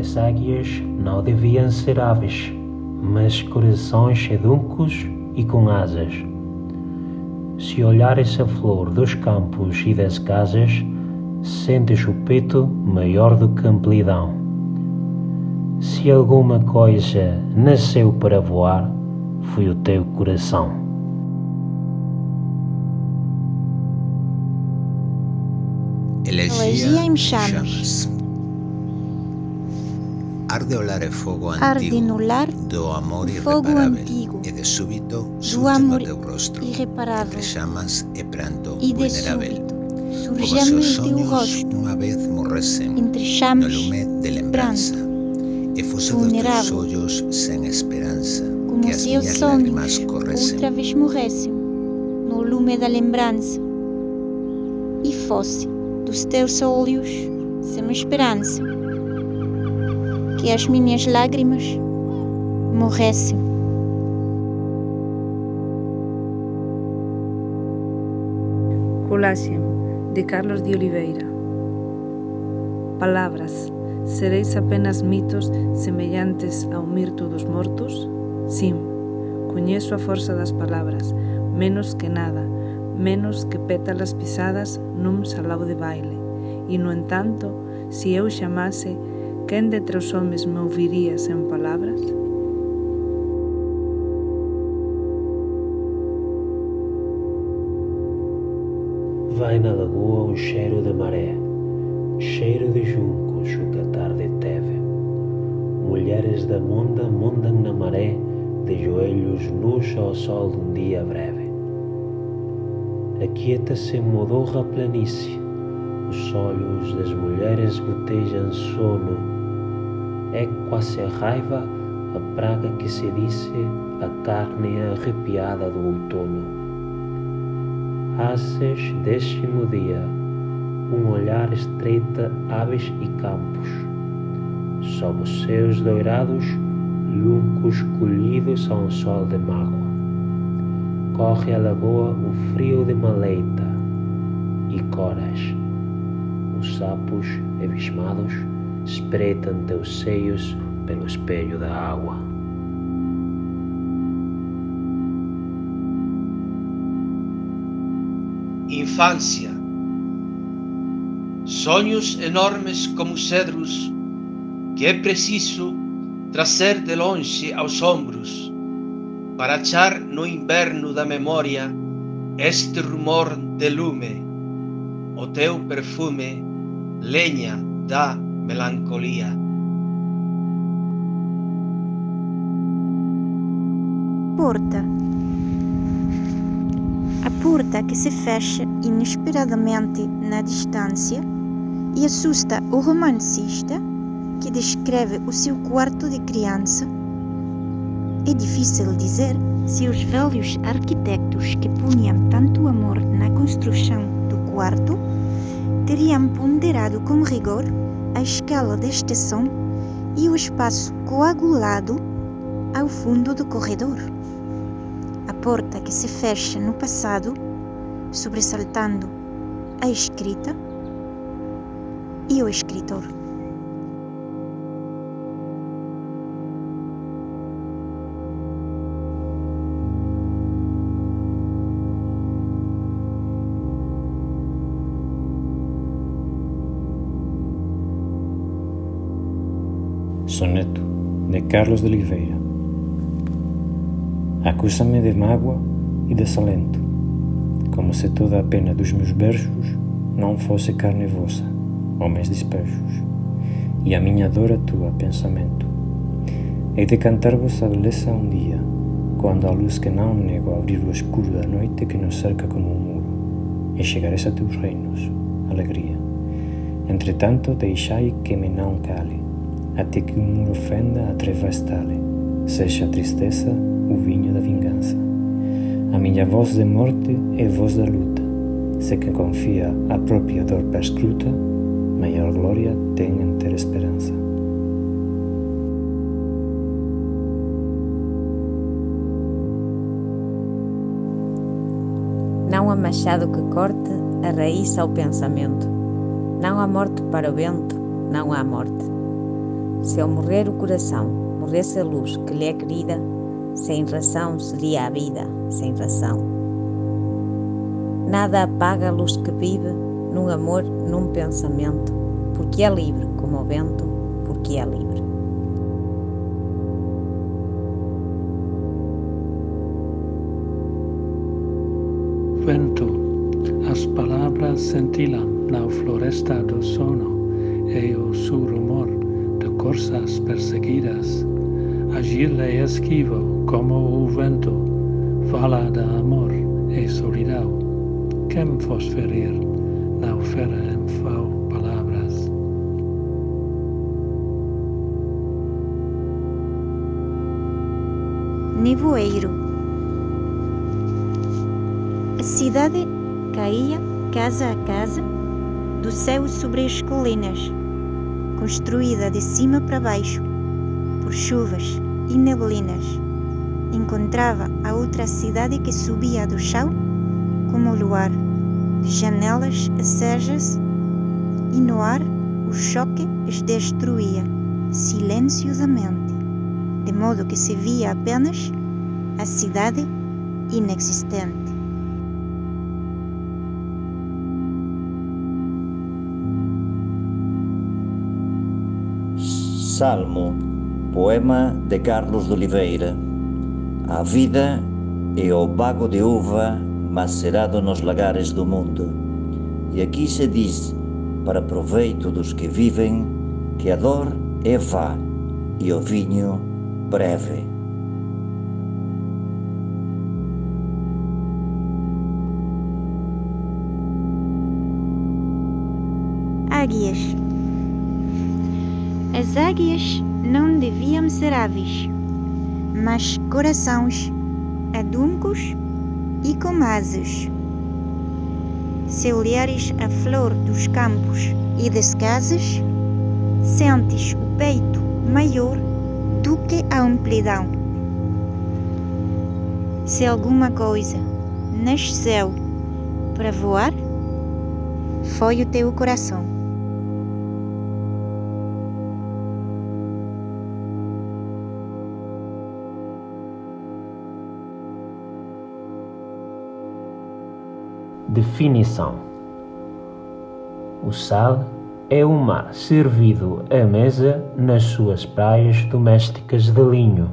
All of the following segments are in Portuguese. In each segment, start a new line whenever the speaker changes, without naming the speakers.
As águias não deviam ser aves, mas corações eduncos e com asas. Se olhares a flor dos campos e das casas, sentes o peito maior do que amplidão. Se alguma coisa nasceu para voar, foi o teu coração.
Elegia em chamas.
Arde o lar e fogo antigo
Arde no lar
do amor
fogo antigo
E de súbito surge no teu rostro
irreparável
Entre chamas e pranto
e de
vulnerável
súbito, Surgeme
os
teu rostro
unha vez morresen
Entre chamas No
lume de lembranza E fose dos teus ollos sen esperanza
Como
Que as minhas lágrimas corresen
Outra vez morresen No lume da lembranza E fosse dos teus olhos sem esperança. Que as minhas lágrimas morressem.
Colaxen, de Carlos de Oliveira. Palabras, sereis apenas mitos semellantes ao mirto dos mortos? Sim, coñezo a forza das palabras, menos que nada, menos que pétalas pisadas nun salao de baile. E, no entanto, se eu chamase, quen de tres homes me ouviría sen palabras?
Vai na lagoa um cheiro de maré, cheiro de juncos o que a tarde teve. Mulheres da monda mondam na maré, de joelhos nus ao sol de um dia breve. Aquieta-se modorra a planície, os olhos das mulheres gotejam sono. É quase raiva, a praga que se disse, a carne arrepiada do outono. Haces décimo dia, um olhar estreita aves e campos. Sob os céus doirados, luncos colhidos a um sol de mágoa. Corre a lagoa o frio de maleita e coras. Os sapos, abismados, espreitam teus seios pelo espelho da água.
Infância. Sonhos enormes como cedros que é preciso trazer de longe aos ombros para achar no inverno da memória este rumor de lume, o teu perfume, leña da melancolia.
Porta. A porta que se fecha inesperadamente na distância e assusta o romancista que descreve o seu quarto de criança. É difícil dizer se os velhos arquitetos que punham tanto amor na construção do quarto teriam ponderado com rigor a escala deste som e o espaço coagulado ao fundo do corredor. A porta que se fecha no passado, sobressaltando a escrita e o escritor.
Soneto de Carlos de Oliveira. Acusa-me de mágoa e desalento, como se toda a pena dos meus versos não fosse carne vossa, ou meus despejos, e a minha dor a tua pensamento. Hei de cantar vossa beleza um dia, quando a luz que não nego abrir o escuro da noite que nos cerca como um muro, e chegares a teus reinos, alegria. Entretanto, deixai que me não cale, até que o muro fenda a treva estale, seja a tristeza o vinho da vingança. A minha voz de morte é voz da luta, se quem confia a própria dor perscruta, maior glória tem em ter esperança.
Não há machado que corte a raiz ao pensamento. Não há morte para o vento, não há morte. Se ao morrer o coração morresse a luz que lhe é querida, sem ração seria a vida, sem ração. Nada apaga a luz que vive num amor, num pensamento, porque é livre como o vento, porque é livre.
Vento, as palavras centilam na floresta do sono e o seu rumor de corsas perseguidas. Agir é esquivo como o vento, fala de amor e solidão. Quem fos ferir, não fera em fau palavras.
Nevoeiro. A cidade caía casa a casa do céu sobre as colinas, construída de cima para baixo por chuvas e neblinas. Encontrava a outra cidade que subia do chão como o luar, janelas acesas e no ar o choque as destruía silenciosamente, de modo que se via apenas a cidade inexistente.
Salmo, poema de Carlos de Oliveira. A vida é o bago de uva macerado nos lagares do mundo. E aqui se diz, para proveito dos que vivem, que a dor é vá e o vinho breve.
Águias. As águias não deviam ser aves, mas corações aduncos e com asas. Se olhares a flor dos campos e das casas, sentes o peito maior do que a amplidão. Se alguma coisa nasceu para voar, foi o teu coração.
Definição: O sal é o mar servido à mesa nas suas praias domésticas de linho.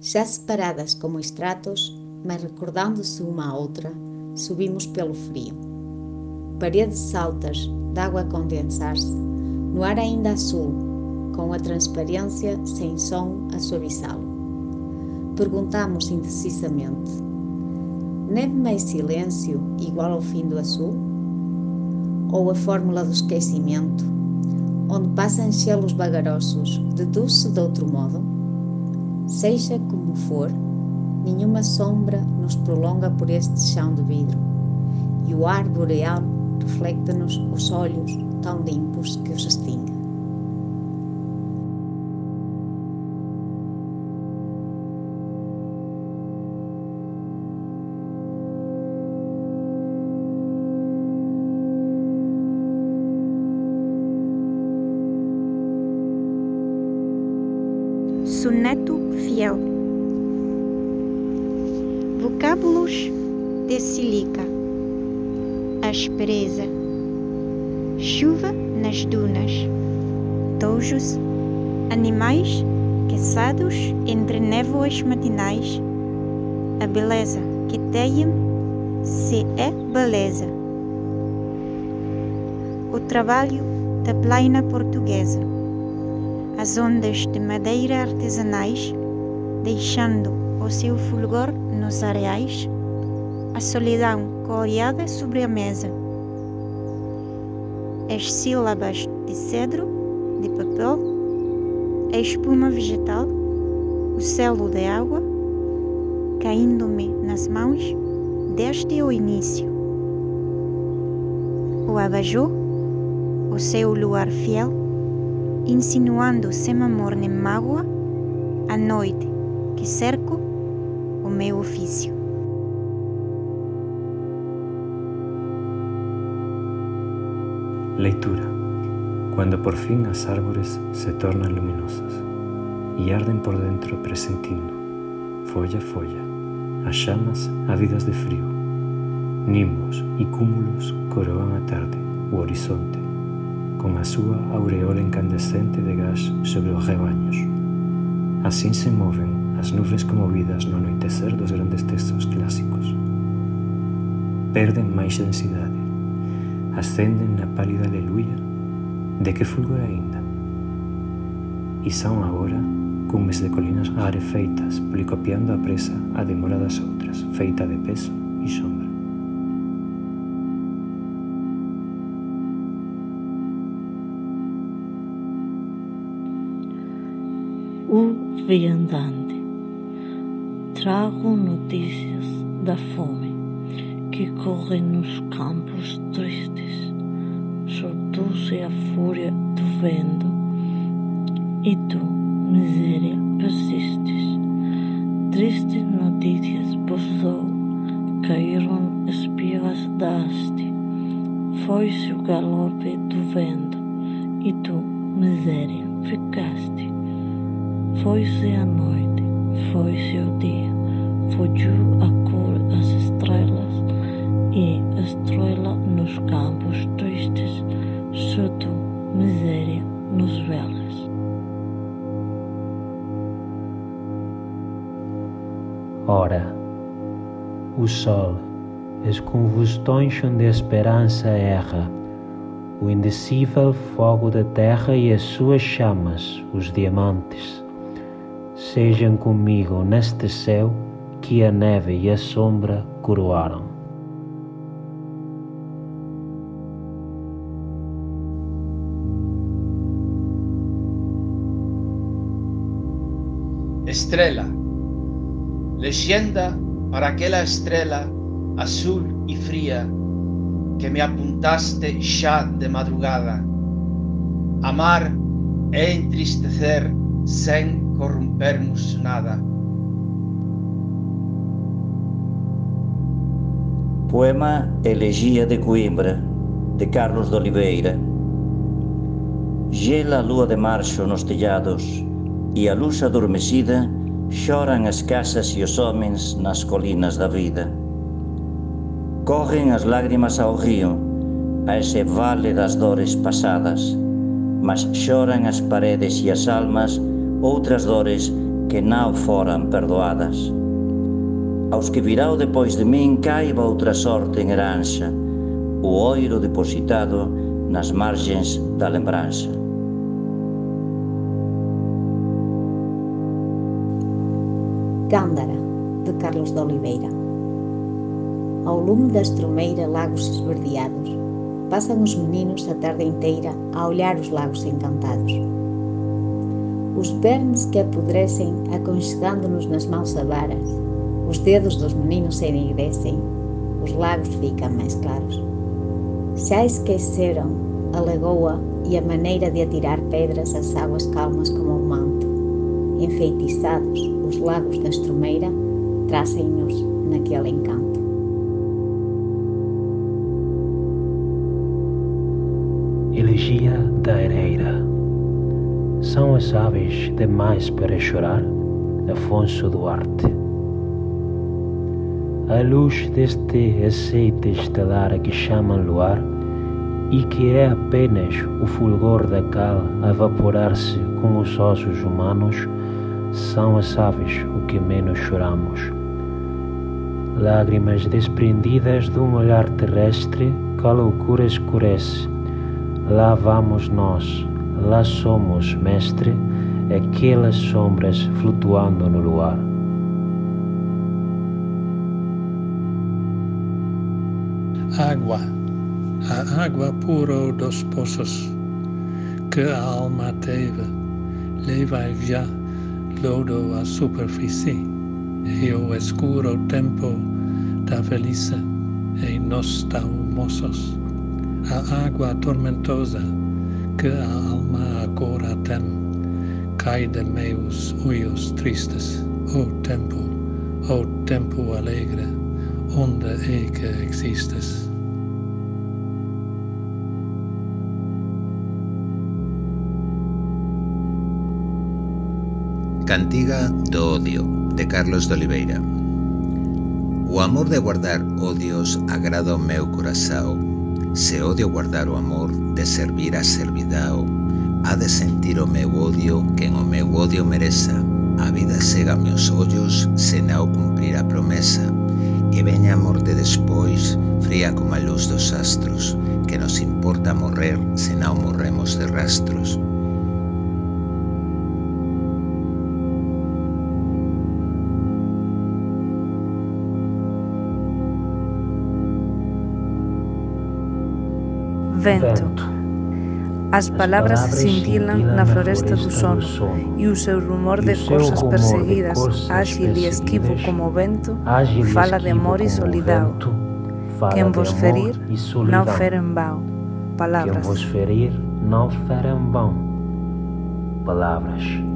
Já separadas como estratos, mas recordando-se uma à outra, subimos pelo frio. Paredes altas, d'água a condensar-se, no ar ainda azul, com a transparência sem som a suavizá-lo. Perguntamos indecisamente: neve mais silêncio igual ao fim do azul? Ou a fórmula do esquecimento, onde passam gelos vagarosos, deduz-se de outro modo? Seja como for, nenhuma sombra nos prolonga por este chão de vidro, e o ar boreal reflecte-nos os olhos tão limpos que os extingue.
Aspereza. Chuva nas dunas. Tojos. Animais caçados entre névoas matinais. A beleza que tem se é beleza. O trabalho da plaina portuguesa as ondas de madeira artesanais, deixando o seu fulgor nos areais, a solidão coreada sobre a mesa, as sílabas de cedro, de papel, a espuma vegetal, o selo de água, caindo-me nas mãos desde o início. O abajur, o seu luar fiel, insinuando sem amor nem mágoa a noite que cerco o meu ofício.
Leitura. Cuando por fin as árvores se tornan luminosas e arden por dentro presentindo, folla a folla, as chamas ávidas de frío. Nimbos e cúmulos coroan a tarde, o horizonte, con a súa aureola incandescente de gas sobre os rebaños. Asín se moven as nubes conmovidas no anoitecer dos grandes textos clásicos. Perden máis densidade ascendem na pálida aleluia de que fulgor ainda. E são agora cumes de colinas rarefeitas, policopiando a presa a demora das outras, feita de peso e sombra.
O viandante. Trago notícias da fome que corre nos campos a fúria do vento e tu, miséria, persistes. Tristes notícias pousou, caíram espigas da haste. Foi-se o galope do vento e tu, miséria, ficaste. Foi-se a noite, foi-se o dia, fugiu a cor das estrelas e a estrela nos campos
Ora, o sol, as convulsões onde a esperança erra, o indecível fogo da terra e as suas chamas, os diamantes, sejam comigo neste céu que a neve e a sombra coroaram.
Estrela, leyenda para aquela estrela azul e fria que me apuntaste já de madrugada. Amar é entristecer sem corrompermos nada.
Poema Elegia de Coimbra, de Carlos de Oliveira. Gela a lua de março nos telhados e a luz adormecida choram as casas e os homens nas colinas da vida. Correm as lágrimas ao rio, a esse vale das dores passadas, mas choram as paredes e as almas outras dores que não foram perdoadas. Aos que virão depois de mim caiba outra sorte em herança, o oiro depositado nas margens da lembrança.
Gândara, de Carlos de Oliveira. Ao lume da estromeira, lagos esverdeados, passam os meninos a tarde inteira a olhar os lagos encantados. Os vermes que apodrecem aconchegando-nos nas mãos avaras, os dedos dos meninos se enegrecem, os lagos ficam mais claros. Já esqueceram a lagoa e a maneira de atirar pedras às águas calmas como um manto. Enfeitiçados, os lagos da Estromeira trazem-nos naquele encanto.
Elegia da Areira. São as aves demais para chorar? Afonso Duarte. A luz deste aceite estelar que chamam luar e que é apenas o fulgor da cal a evaporar-se com os ossos humanos, são as aves o que menos choramos. Lágrimas desprendidas de um olhar terrestre que a loucura escurece. Lá vamos nós, lá somos, mestre, aquelas sombras flutuando no luar.
Água, a água pura dos poços que a alma teve, leva já lodo a superfici, io escuro tempo da felice, e nos mosos, a agua tormentosa, que a alma agora tem, cai de meus uios tristes, o tempo, o tempo alegre, onde e que existes.
Cantiga do Odio, de Carlos de Oliveira. O amor de guardar odios agrada o meu corazao. Se odio guardar o amor de servir a servidao, ha de sentir o meu odio quen o meu odio mereza. A vida cega meus ollos se não cumprir a promesa. E veña a morte despois, fría como a luz dos astros, que nos importa morrer se não morremos de rastros.
Vento. As palavras cintilan na floresta do sono e o seu rumor de corsas perseguidas, ágil e esquivo como o vento, fala de amor e solidão. Quem vos ferir, não fere em vão.
Quem
Palavras.
vos ferir, não fere em vão. Palavras.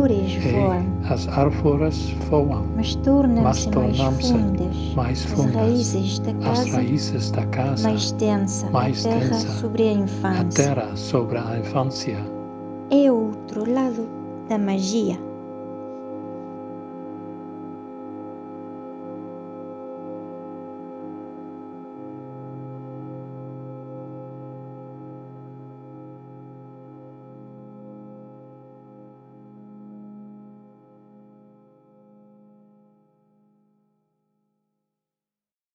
Árvores voam,
as árvores voam,
mas tornam-se mais
tornam-se
fundas.
mais
As
fundas.
raízes da
As
casa
raízes da casa,
mais densa,
mais
a terra
densa,
sobre a
a
infância.
terra sobre a infância.
É outro lado da magia.